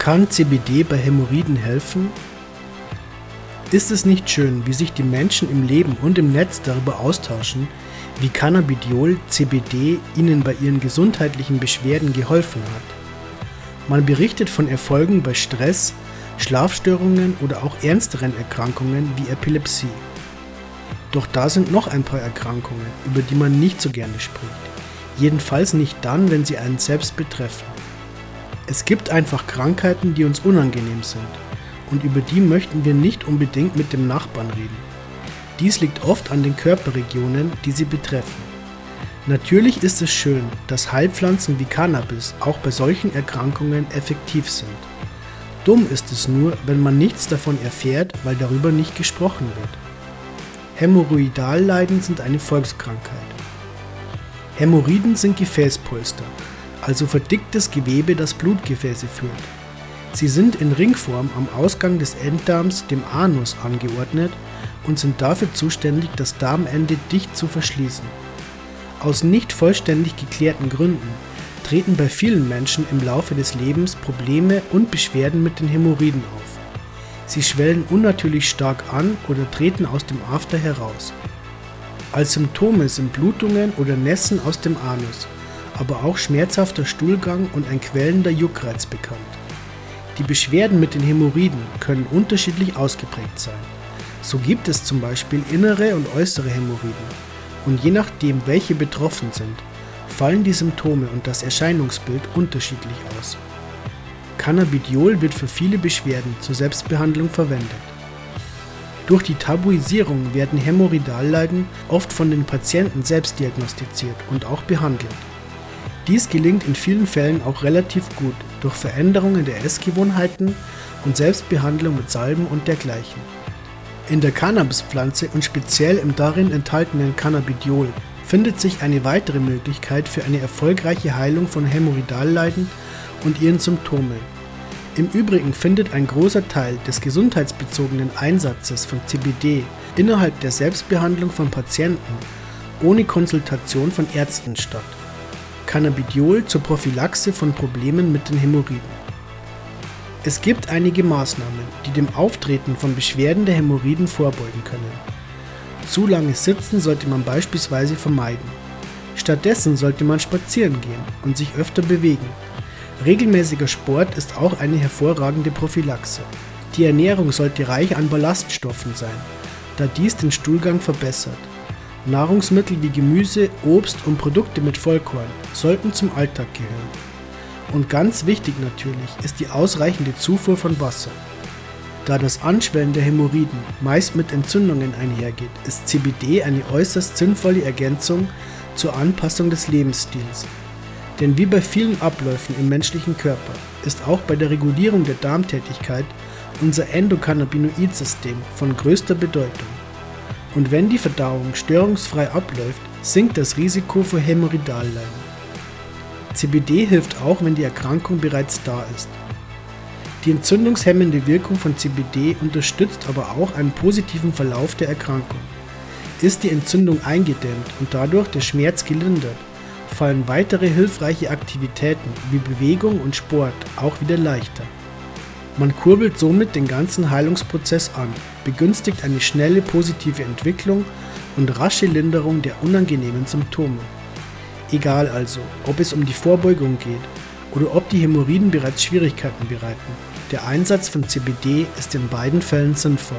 Kann CBD bei Hämorrhoiden helfen? Ist es nicht schön, wie sich die Menschen im Leben und im Netz darüber austauschen, wie Cannabidiol CBD ihnen bei ihren gesundheitlichen Beschwerden geholfen hat? Man berichtet von Erfolgen bei Stress, Schlafstörungen oder auch ernsteren Erkrankungen wie Epilepsie. Doch da sind noch ein paar Erkrankungen, über die man nicht so gerne spricht. Jedenfalls nicht dann, wenn sie einen selbst betreffen. Es gibt einfach Krankheiten, die uns unangenehm sind und über die möchten wir nicht unbedingt mit dem Nachbarn reden. Dies liegt oft an den Körperregionen, die sie betreffen. Natürlich ist es schön, dass Heilpflanzen wie Cannabis auch bei solchen Erkrankungen effektiv sind. Dumm ist es nur, wenn man nichts davon erfährt, weil darüber nicht gesprochen wird. Hämorrhoidalleiden sind eine Volkskrankheit. Hämorrhoiden sind Gefäßpolster, also verdicktes Gewebe, das Blutgefäße führt. Sie sind in Ringform am Ausgang des Enddarms, dem Anus, angeordnet und sind dafür zuständig, das Darmende dicht zu verschließen. Aus nicht vollständig geklärten Gründen treten bei vielen Menschen im Laufe des Lebens Probleme und Beschwerden mit den Hämorrhoiden auf. Sie schwellen unnatürlich stark an oder treten aus dem After heraus. Als Symptome sind Blutungen oder Nässen aus dem Anus, aber auch schmerzhafter Stuhlgang und ein quellender Juckreiz bekannt. Die Beschwerden mit den Hämorrhoiden können unterschiedlich ausgeprägt sein. So gibt es zum Beispiel innere und äußere Hämorrhoiden. Und je nachdem, welche betroffen sind, fallen die Symptome und das Erscheinungsbild unterschiedlich aus. Cannabidiol wird für viele Beschwerden zur Selbstbehandlung verwendet. Durch die Tabuisierung werden Hämorrhoidalleiden oft von den Patienten selbst diagnostiziert und auch behandelt. Dies gelingt in vielen Fällen auch relativ gut durch Veränderungen der Essgewohnheiten und Selbstbehandlung mit Salben und dergleichen. In der Cannabispflanze und speziell im darin enthaltenen Cannabidiol findet sich eine weitere Möglichkeit für eine erfolgreiche Heilung von Hämorrhoidalleiden und ihren Symptomen. Im Übrigen findet ein großer Teil des gesundheitsbezogenen Einsatzes von CBD innerhalb der Selbstbehandlung von Patienten ohne Konsultation von Ärzten statt. Cannabidiol zur Prophylaxe von Problemen mit den Hämorrhoiden. Es gibt einige Maßnahmen, die dem Auftreten von Beschwerden der Hämorrhoiden vorbeugen können. Zu langes Sitzen sollte man beispielsweise vermeiden. Stattdessen sollte man spazieren gehen und sich öfter bewegen. Regelmäßiger Sport ist auch eine hervorragende Prophylaxe. Die Ernährung sollte reich an Ballaststoffen sein, da dies den Stuhlgang verbessert. Nahrungsmittel wie Gemüse, Obst und Produkte mit Vollkorn sollten zum Alltag gehören. Und ganz wichtig natürlich ist die ausreichende Zufuhr von Wasser. Da das Anschwellen der Hämorrhoiden meist mit Entzündungen einhergeht, ist CBD eine äußerst sinnvolle Ergänzung zur Anpassung des Lebensstils. Denn wie bei vielen Abläufen im menschlichen Körper ist auch bei der Regulierung der Darmtätigkeit unser Endokannabinoid-System von größter Bedeutung. Und wenn die Verdauung störungsfrei abläuft, sinkt das Risiko für Hämorrhoidalleiden. CBD hilft auch, wenn die Erkrankung bereits da ist. Die entzündungshemmende Wirkung von CBD unterstützt aber auch einen positiven Verlauf der Erkrankung. Ist die Entzündung eingedämmt und dadurch der Schmerz gelindert, fallen weitere hilfreiche Aktivitäten wie Bewegung und Sport auch wieder leichter. Man kurbelt somit den ganzen Heilungsprozess an, begünstigt eine schnelle positive Entwicklung und rasche Linderung der unangenehmen Symptome. Egal also, ob es um die Vorbeugung geht oder ob die Hämorrhoiden bereits Schwierigkeiten bereiten, der Einsatz von CBD ist in beiden Fällen sinnvoll.